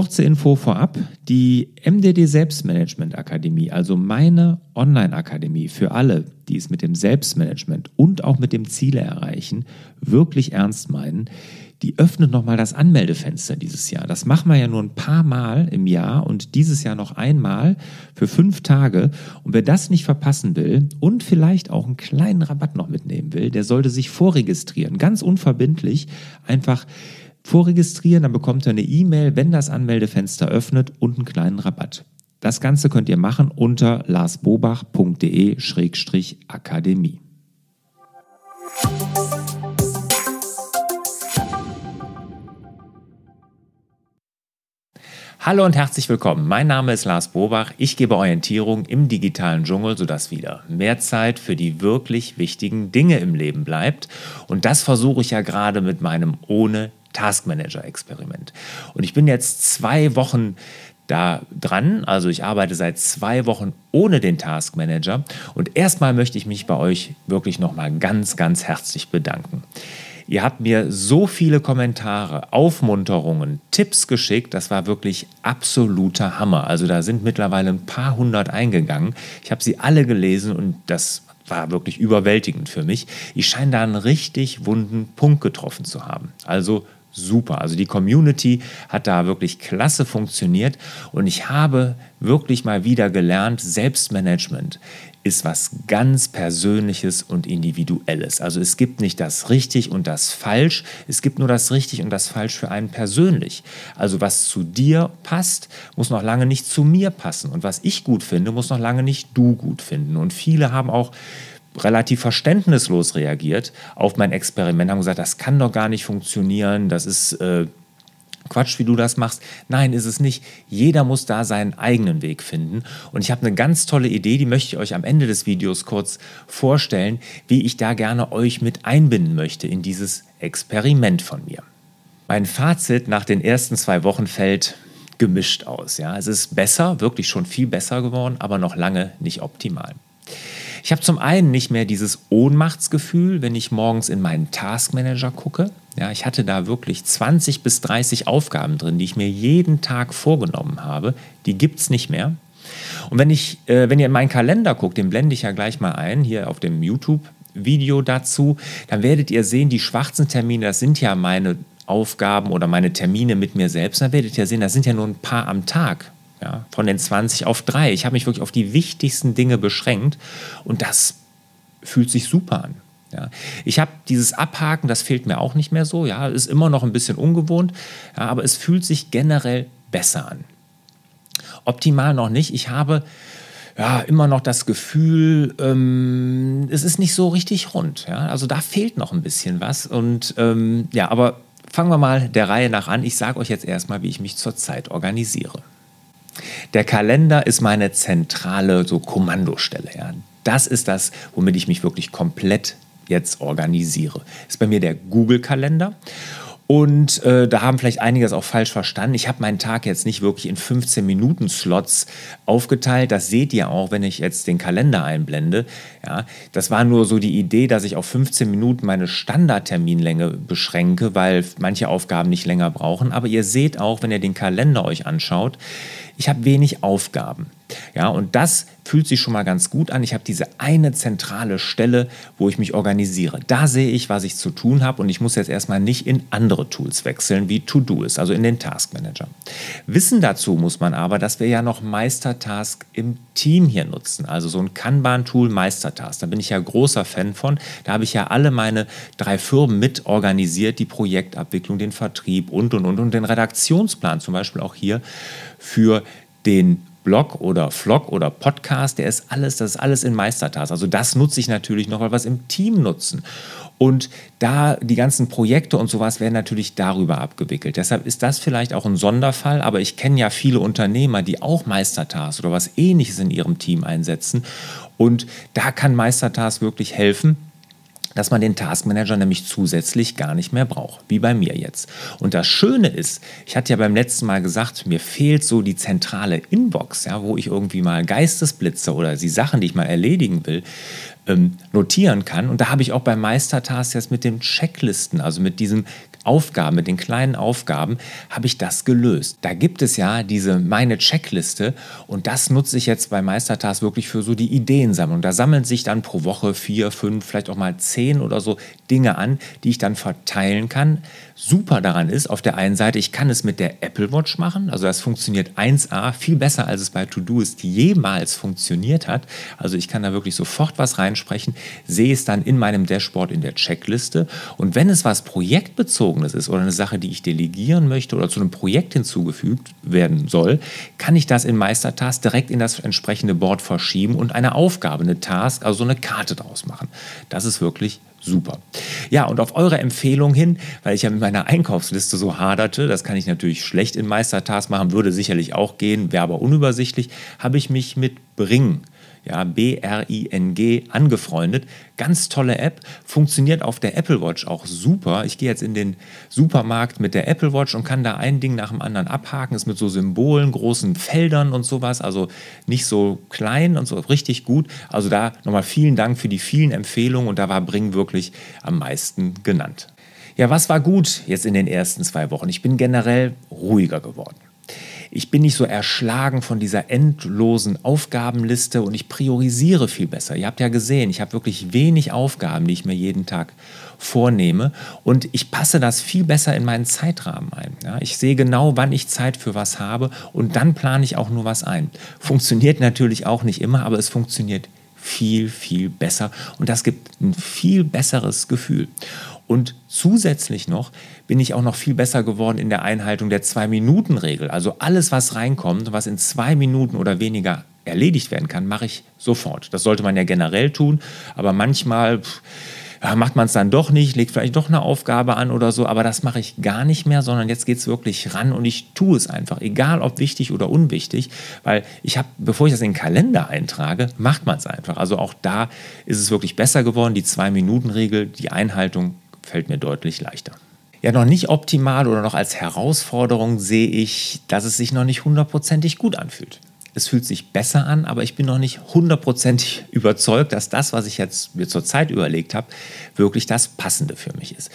Kurze Info vorab. Die MDD Selbstmanagement Akademie, also meine Online-Akademie für alle, die es mit dem Selbstmanagement und auch mit dem Ziele erreichen, wirklich ernst meinen, die öffnet nochmal das Anmeldefenster dieses Jahr. Das machen wir ja nur ein paar Mal im Jahr und dieses Jahr noch einmal für fünf Tage. Und wer das nicht verpassen will und vielleicht auch einen kleinen Rabatt noch mitnehmen will, der sollte sich vorregistrieren. Ganz unverbindlich. Einfach vorregistrieren, dann bekommt ihr eine E-Mail, wenn das Anmeldefenster öffnet und einen kleinen Rabatt. Das Ganze könnt ihr machen unter larsbobach.de-akademie. Hallo und herzlich willkommen. Mein Name ist Lars Bobach. Ich gebe Orientierung im digitalen Dschungel, sodass wieder mehr Zeit für die wirklich wichtigen Dinge im Leben bleibt. Und das versuche ich ja gerade mit meinem Ohne Task Manager Experiment. Und ich bin jetzt zwei Wochen da dran. Also ich arbeite seit zwei Wochen ohne den Task Manager. Und erstmal möchte ich mich bei euch wirklich nochmal ganz, ganz herzlich bedanken. Ihr habt mir so viele Kommentare, Aufmunterungen, Tipps geschickt. Das war wirklich absoluter Hammer. Also da sind mittlerweile ein paar hundert eingegangen. Ich habe sie alle gelesen und das war wirklich überwältigend für mich. Ich scheine da einen richtig wunden Punkt getroffen zu haben. Also super. Also die Community hat da wirklich klasse funktioniert und ich habe wirklich mal wieder gelernt, Selbstmanagement ist was ganz Persönliches und Individuelles. Also es gibt nicht das richtig und das falsch, es gibt nur das richtig und das falsch für einen persönlich. Also was zu dir passt, muss noch lange nicht zu mir passen und was ich gut finde, muss noch lange nicht du gut finden. Und viele haben auch relativ verständnislos reagiert auf mein Experiment, haben gesagt, das kann doch gar nicht funktionieren, das ist äh, Quatsch, wie du das machst. Nein, ist es nicht. Jeder muss da seinen eigenen Weg finden. Und ich habe eine ganz tolle Idee, die möchte ich euch am Ende des Videos kurz vorstellen, wie ich da gerne euch mit einbinden möchte in dieses Experiment von mir. Mein Fazit nach den ersten zwei Wochen fällt gemischt aus. Ja, es ist besser, wirklich schon viel besser geworden, aber noch lange nicht optimal. Ich habe zum einen nicht mehr dieses Ohnmachtsgefühl, wenn ich morgens in meinen Taskmanager gucke. Ja, ich hatte da wirklich 20 bis 30 Aufgaben drin, die ich mir jeden Tag vorgenommen habe. Die gibt es nicht mehr. Und wenn, ich, äh, wenn ihr in meinen Kalender guckt, den blende ich ja gleich mal ein, hier auf dem YouTube-Video dazu, dann werdet ihr sehen, die schwarzen Termine, das sind ja meine Aufgaben oder meine Termine mit mir selbst. Dann werdet ihr sehen, das sind ja nur ein paar am Tag ja, von den 20 auf drei. Ich habe mich wirklich auf die wichtigsten Dinge beschränkt und das fühlt sich super an. Ja. Ich habe dieses Abhaken, das fehlt mir auch nicht mehr so. Ja, ist immer noch ein bisschen ungewohnt, ja, aber es fühlt sich generell besser an. Optimal noch nicht. Ich habe ja, immer noch das Gefühl, ähm, es ist nicht so richtig rund. Ja? Also da fehlt noch ein bisschen was. Und ähm, ja, aber fangen wir mal der Reihe nach an. Ich sage euch jetzt erstmal, wie ich mich zurzeit organisiere. Der Kalender ist meine zentrale so Kommandostelle. Ja. Das ist das, womit ich mich wirklich komplett jetzt organisiere. Ist bei mir der Google-Kalender. Und äh, da haben vielleicht einige das auch falsch verstanden. Ich habe meinen Tag jetzt nicht wirklich in 15 Minuten Slots aufgeteilt. Das seht ihr auch, wenn ich jetzt den Kalender einblende. Ja, das war nur so die Idee, dass ich auf 15 Minuten meine Standardterminlänge beschränke, weil manche Aufgaben nicht länger brauchen. Aber ihr seht auch, wenn ihr den Kalender euch anschaut, ich habe wenig Aufgaben. Ja, und das fühlt sich schon mal ganz gut an. Ich habe diese eine zentrale Stelle, wo ich mich organisiere. Da sehe ich, was ich zu tun habe und ich muss jetzt erstmal nicht in andere Tools wechseln, wie To-Do ist, also in den Task Manager. Wissen dazu muss man aber, dass wir ja noch Meistertask im Team hier nutzen, also so ein Kanban-Tool Meistertask. Da bin ich ja großer Fan von. Da habe ich ja alle meine drei Firmen mit organisiert, die Projektabwicklung, den Vertrieb und und und und den Redaktionsplan zum Beispiel auch hier für den Blog oder Vlog oder Podcast, der ist alles, das ist alles in Meistertask. Also das nutze ich natürlich noch, weil wir es im Team nutzen. Und da die ganzen Projekte und sowas werden natürlich darüber abgewickelt. Deshalb ist das vielleicht auch ein Sonderfall, aber ich kenne ja viele Unternehmer, die auch Meistertask oder was ähnliches in ihrem Team einsetzen. Und da kann Meistertask wirklich helfen dass man den Taskmanager nämlich zusätzlich gar nicht mehr braucht, wie bei mir jetzt. Und das Schöne ist, ich hatte ja beim letzten Mal gesagt, mir fehlt so die zentrale Inbox, ja, wo ich irgendwie mal Geistesblitze oder die Sachen, die ich mal erledigen will, ähm, notieren kann. Und da habe ich auch bei Meistertask jetzt mit den Checklisten, also mit diesem Aufgaben, mit den kleinen Aufgaben, habe ich das gelöst. Da gibt es ja diese meine Checkliste und das nutze ich jetzt bei Meistertask wirklich für so die Ideensammlung. Da sammeln sich dann pro Woche vier, fünf, vielleicht auch mal zehn oder so Dinge an, die ich dann verteilen kann. Super daran ist, auf der einen Seite, ich kann es mit der Apple Watch machen, also das funktioniert 1A, viel besser als es bei Todoist jemals funktioniert hat. Also ich kann da wirklich sofort was reinsprechen, sehe es dann in meinem Dashboard in der Checkliste und wenn es was projektbezogen Bezogenes ist oder eine Sache, die ich delegieren möchte oder zu einem Projekt hinzugefügt werden soll, kann ich das in Meistertask direkt in das entsprechende Board verschieben und eine Aufgabe, eine Task, also so eine Karte draus machen. Das ist wirklich super. Ja, und auf eure Empfehlung hin, weil ich ja mit meiner Einkaufsliste so haderte, das kann ich natürlich schlecht in Meistertask machen, würde sicherlich auch gehen, wäre aber unübersichtlich, habe ich mich mit Bring ja, B-R-I-N-G, angefreundet. Ganz tolle App, funktioniert auf der Apple Watch auch super. Ich gehe jetzt in den Supermarkt mit der Apple Watch und kann da ein Ding nach dem anderen abhaken. Ist mit so Symbolen, großen Feldern und sowas, also nicht so klein und so richtig gut. Also da nochmal vielen Dank für die vielen Empfehlungen und da war Bring wirklich am meisten genannt. Ja, was war gut jetzt in den ersten zwei Wochen? Ich bin generell ruhiger geworden. Ich bin nicht so erschlagen von dieser endlosen Aufgabenliste und ich priorisiere viel besser. Ihr habt ja gesehen, ich habe wirklich wenig Aufgaben, die ich mir jeden Tag vornehme und ich passe das viel besser in meinen Zeitrahmen ein. Ja, ich sehe genau, wann ich Zeit für was habe und dann plane ich auch nur was ein. Funktioniert natürlich auch nicht immer, aber es funktioniert viel, viel besser und das gibt ein viel besseres Gefühl. Und zusätzlich noch bin ich auch noch viel besser geworden in der Einhaltung der Zwei-Minuten-Regel. Also alles, was reinkommt, was in zwei Minuten oder weniger erledigt werden kann, mache ich sofort. Das sollte man ja generell tun, aber manchmal ja, macht man es dann doch nicht, legt vielleicht doch eine Aufgabe an oder so, aber das mache ich gar nicht mehr, sondern jetzt geht es wirklich ran und ich tue es einfach, egal ob wichtig oder unwichtig, weil ich habe, bevor ich das in den Kalender eintrage, macht man es einfach. Also auch da ist es wirklich besser geworden, die Zwei-Minuten-Regel, die Einhaltung fällt mir deutlich leichter. Ja, noch nicht optimal oder noch als Herausforderung sehe ich, dass es sich noch nicht hundertprozentig gut anfühlt. Es fühlt sich besser an, aber ich bin noch nicht hundertprozentig überzeugt, dass das, was ich jetzt mir zur Zeit überlegt habe, wirklich das Passende für mich ist.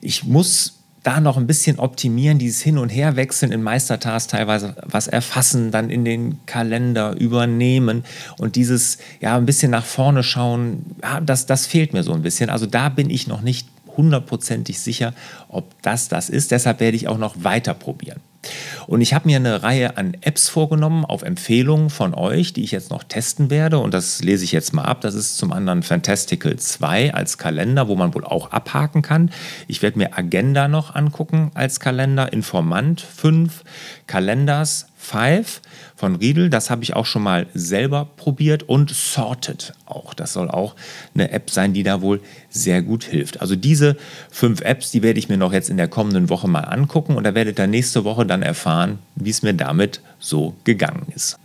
Ich muss da noch ein bisschen optimieren, dieses Hin- und Herwechseln in Meistertask teilweise was erfassen, dann in den Kalender übernehmen und dieses ja ein bisschen nach vorne schauen, ja, das, das fehlt mir so ein bisschen. Also da bin ich noch nicht hundertprozentig sicher, ob das das ist. Deshalb werde ich auch noch weiter probieren. Und ich habe mir eine Reihe an Apps vorgenommen auf Empfehlungen von euch, die ich jetzt noch testen werde. Und das lese ich jetzt mal ab. Das ist zum anderen Fantastical 2 als Kalender, wo man wohl auch abhaken kann. Ich werde mir Agenda noch angucken als Kalender, Informant 5, Kalenders 5 von Riedel. Das habe ich auch schon mal selber probiert und Sorted auch. Das soll auch eine App sein, die da wohl sehr gut hilft. Also diese fünf Apps, die werde ich mir noch jetzt in der kommenden Woche mal angucken und da werdet ihr nächste Woche dann erfahren, wie es mir damit so gegangen ist.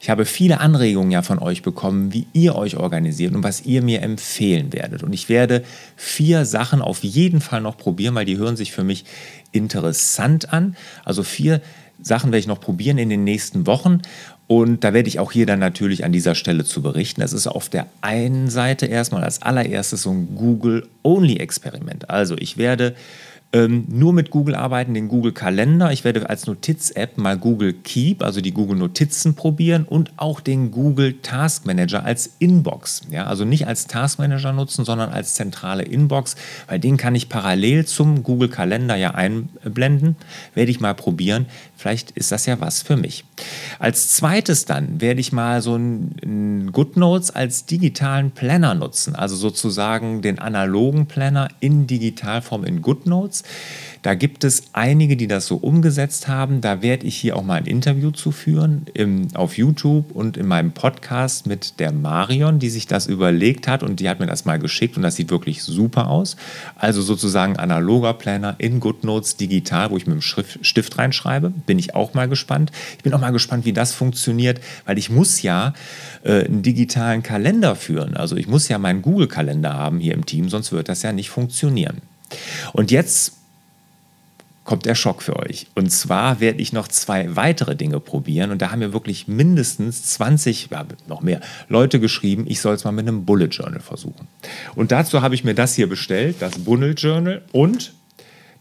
Ich habe viele Anregungen ja von euch bekommen, wie ihr euch organisiert und was ihr mir empfehlen werdet. Und ich werde vier Sachen auf jeden Fall noch probieren, weil die hören sich für mich interessant an. Also vier Sachen werde ich noch probieren in den nächsten Wochen. Und da werde ich auch hier dann natürlich an dieser Stelle zu berichten. Das ist auf der einen Seite erstmal als allererstes so ein Google-Only-Experiment. Also ich werde ähm, nur mit Google arbeiten, den Google Kalender. Ich werde als Notiz-App mal Google Keep, also die Google Notizen probieren und auch den Google Task Manager als Inbox. Ja, also nicht als Task Manager nutzen, sondern als zentrale Inbox, weil den kann ich parallel zum Google Kalender ja einblenden. Werde ich mal probieren. Vielleicht ist das ja was für mich. Als zweites dann werde ich mal so ein GoodNotes als digitalen Planner nutzen, also sozusagen den analogen Planner in Digitalform in GoodNotes. Da gibt es einige, die das so umgesetzt haben. Da werde ich hier auch mal ein Interview zu führen im, auf YouTube und in meinem Podcast mit der Marion, die sich das überlegt hat und die hat mir das mal geschickt und das sieht wirklich super aus. Also sozusagen analoger Planner in GoodNotes digital, wo ich mit dem Schrift, Stift reinschreibe. Bin ich auch mal gespannt. Ich bin auch mal gespannt, wie das funktioniert, weil ich muss ja äh, einen digitalen Kalender führen. Also ich muss ja meinen Google-Kalender haben hier im Team, sonst wird das ja nicht funktionieren. Und jetzt kommt der Schock für euch. Und zwar werde ich noch zwei weitere Dinge probieren. Und da haben mir wirklich mindestens 20, ja, noch mehr Leute geschrieben, ich soll es mal mit einem Bullet Journal versuchen. Und dazu habe ich mir das hier bestellt, das Bullet Journal und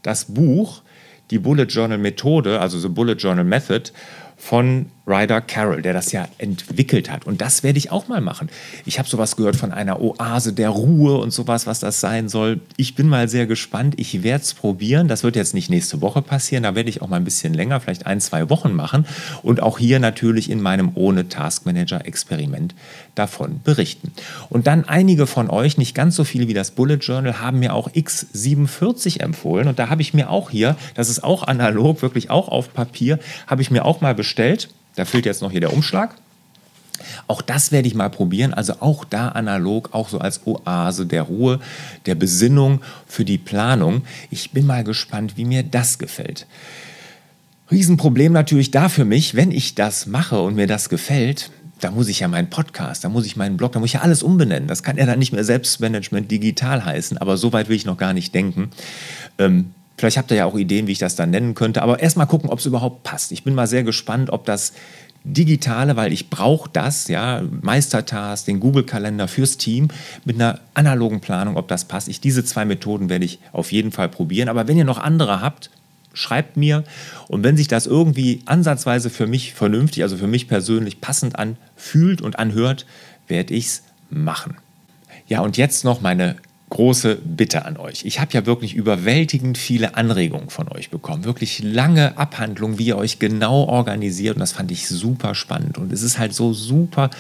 das Buch, die Bullet Journal Methode, also The Bullet Journal Method von Ryder Carroll, der das ja entwickelt hat. Und das werde ich auch mal machen. Ich habe sowas gehört von einer Oase der Ruhe und sowas, was das sein soll. Ich bin mal sehr gespannt. Ich werde es probieren. Das wird jetzt nicht nächste Woche passieren. Da werde ich auch mal ein bisschen länger, vielleicht ein, zwei Wochen machen. Und auch hier natürlich in meinem ohne Taskmanager Experiment davon berichten. Und dann einige von euch, nicht ganz so viele wie das Bullet Journal, haben mir auch X47 empfohlen. Und da habe ich mir auch hier, das ist auch analog, wirklich auch auf Papier, habe ich mir auch mal bestellt. Da fehlt jetzt noch hier der Umschlag. Auch das werde ich mal probieren. Also auch da analog, auch so als Oase der Ruhe, der Besinnung für die Planung. Ich bin mal gespannt, wie mir das gefällt. Riesenproblem natürlich da für mich, wenn ich das mache und mir das gefällt, da muss ich ja meinen Podcast, da muss ich meinen Blog, da muss ich ja alles umbenennen. Das kann ja dann nicht mehr Selbstmanagement digital heißen, aber so weit will ich noch gar nicht denken. Ähm, Vielleicht habt ihr ja auch Ideen, wie ich das dann nennen könnte. Aber erstmal gucken, ob es überhaupt passt. Ich bin mal sehr gespannt, ob das digitale, weil ich brauche das, ja, Meistertask, den Google-Kalender fürs Team mit einer analogen Planung, ob das passt. Ich, diese zwei Methoden werde ich auf jeden Fall probieren. Aber wenn ihr noch andere habt, schreibt mir. Und wenn sich das irgendwie ansatzweise für mich vernünftig, also für mich persönlich passend anfühlt und anhört, werde ich es machen. Ja, und jetzt noch meine große Bitte an euch. Ich habe ja wirklich überwältigend viele Anregungen von euch bekommen. Wirklich lange Abhandlungen, wie ihr euch genau organisiert. Und das fand ich super spannend. Und es ist halt so super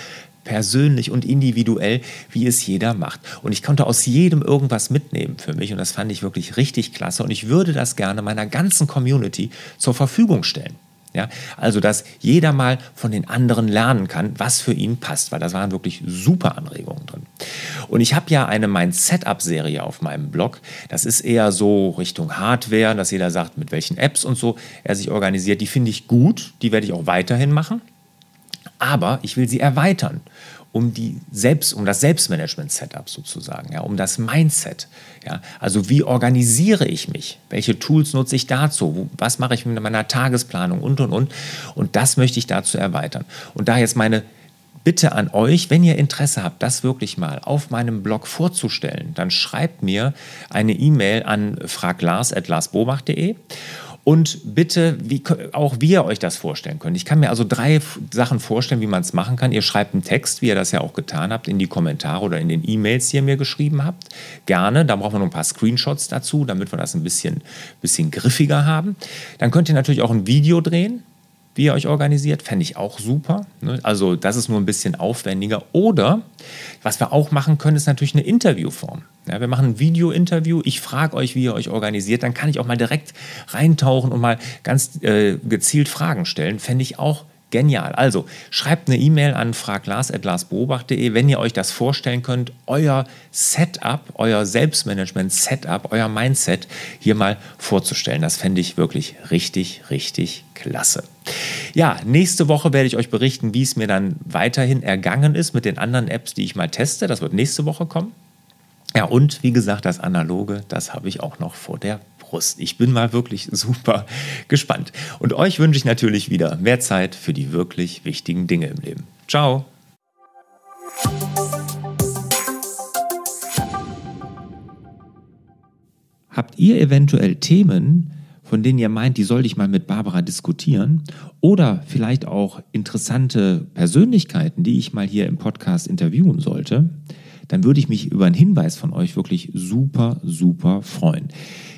persönlich und individuell, wie es jeder macht. Und ich konnte aus jedem irgendwas mitnehmen für mich. Und das fand ich wirklich richtig klasse. Und ich würde das gerne meiner ganzen Community zur Verfügung stellen. Ja, also, dass jeder mal von den anderen lernen kann, was für ihn passt, weil das waren wirklich super Anregungen drin. Und ich habe ja eine Mein Setup-Serie auf meinem Blog. Das ist eher so Richtung Hardware, dass jeder sagt, mit welchen Apps und so er sich organisiert. Die finde ich gut, die werde ich auch weiterhin machen. Aber ich will sie erweitern um, die Selbst, um das Selbstmanagement-Setup sozusagen, ja, um das Mindset. Ja. Also wie organisiere ich mich? Welche Tools nutze ich dazu? Was mache ich mit meiner Tagesplanung und, und, und. Und das möchte ich dazu erweitern. Und da jetzt meine Bitte an euch, wenn ihr Interesse habt, das wirklich mal auf meinem Blog vorzustellen, dann schreibt mir eine E-Mail an fraglars.larsbobach.de und bitte, wie, auch wie ihr euch das vorstellen könnt. Ich kann mir also drei Sachen vorstellen, wie man es machen kann. Ihr schreibt einen Text, wie ihr das ja auch getan habt, in die Kommentare oder in den E-Mails, die ihr mir geschrieben habt. Gerne. Da brauchen wir noch ein paar Screenshots dazu, damit wir das ein bisschen, bisschen griffiger haben. Dann könnt ihr natürlich auch ein Video drehen wie ihr euch organisiert, fände ich auch super. Ne? Also das ist nur ein bisschen aufwendiger. Oder was wir auch machen können, ist natürlich eine Interviewform. Ja, wir machen ein Video-Interview, ich frage euch, wie ihr euch organisiert, dann kann ich auch mal direkt reintauchen und mal ganz äh, gezielt Fragen stellen. Fände ich auch Genial. Also schreibt eine E-Mail an fraglars.larsbeobacht.de, wenn ihr euch das vorstellen könnt, euer Setup, euer Selbstmanagement-Setup, euer Mindset hier mal vorzustellen. Das fände ich wirklich richtig, richtig klasse. Ja, nächste Woche werde ich euch berichten, wie es mir dann weiterhin ergangen ist mit den anderen Apps, die ich mal teste. Das wird nächste Woche kommen. Ja, und wie gesagt, das Analoge, das habe ich auch noch vor der Brust. Ich bin mal wirklich super gespannt. Und euch wünsche ich natürlich wieder mehr Zeit für die wirklich wichtigen Dinge im Leben. Ciao. Habt ihr eventuell Themen, von denen ihr meint, die sollte ich mal mit Barbara diskutieren? Oder vielleicht auch interessante Persönlichkeiten, die ich mal hier im Podcast interviewen sollte? Dann würde ich mich über einen Hinweis von euch wirklich super, super freuen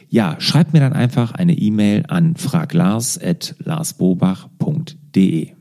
ja, schreibt mir dann einfach eine E-Mail an fraglars.larsbobach.de.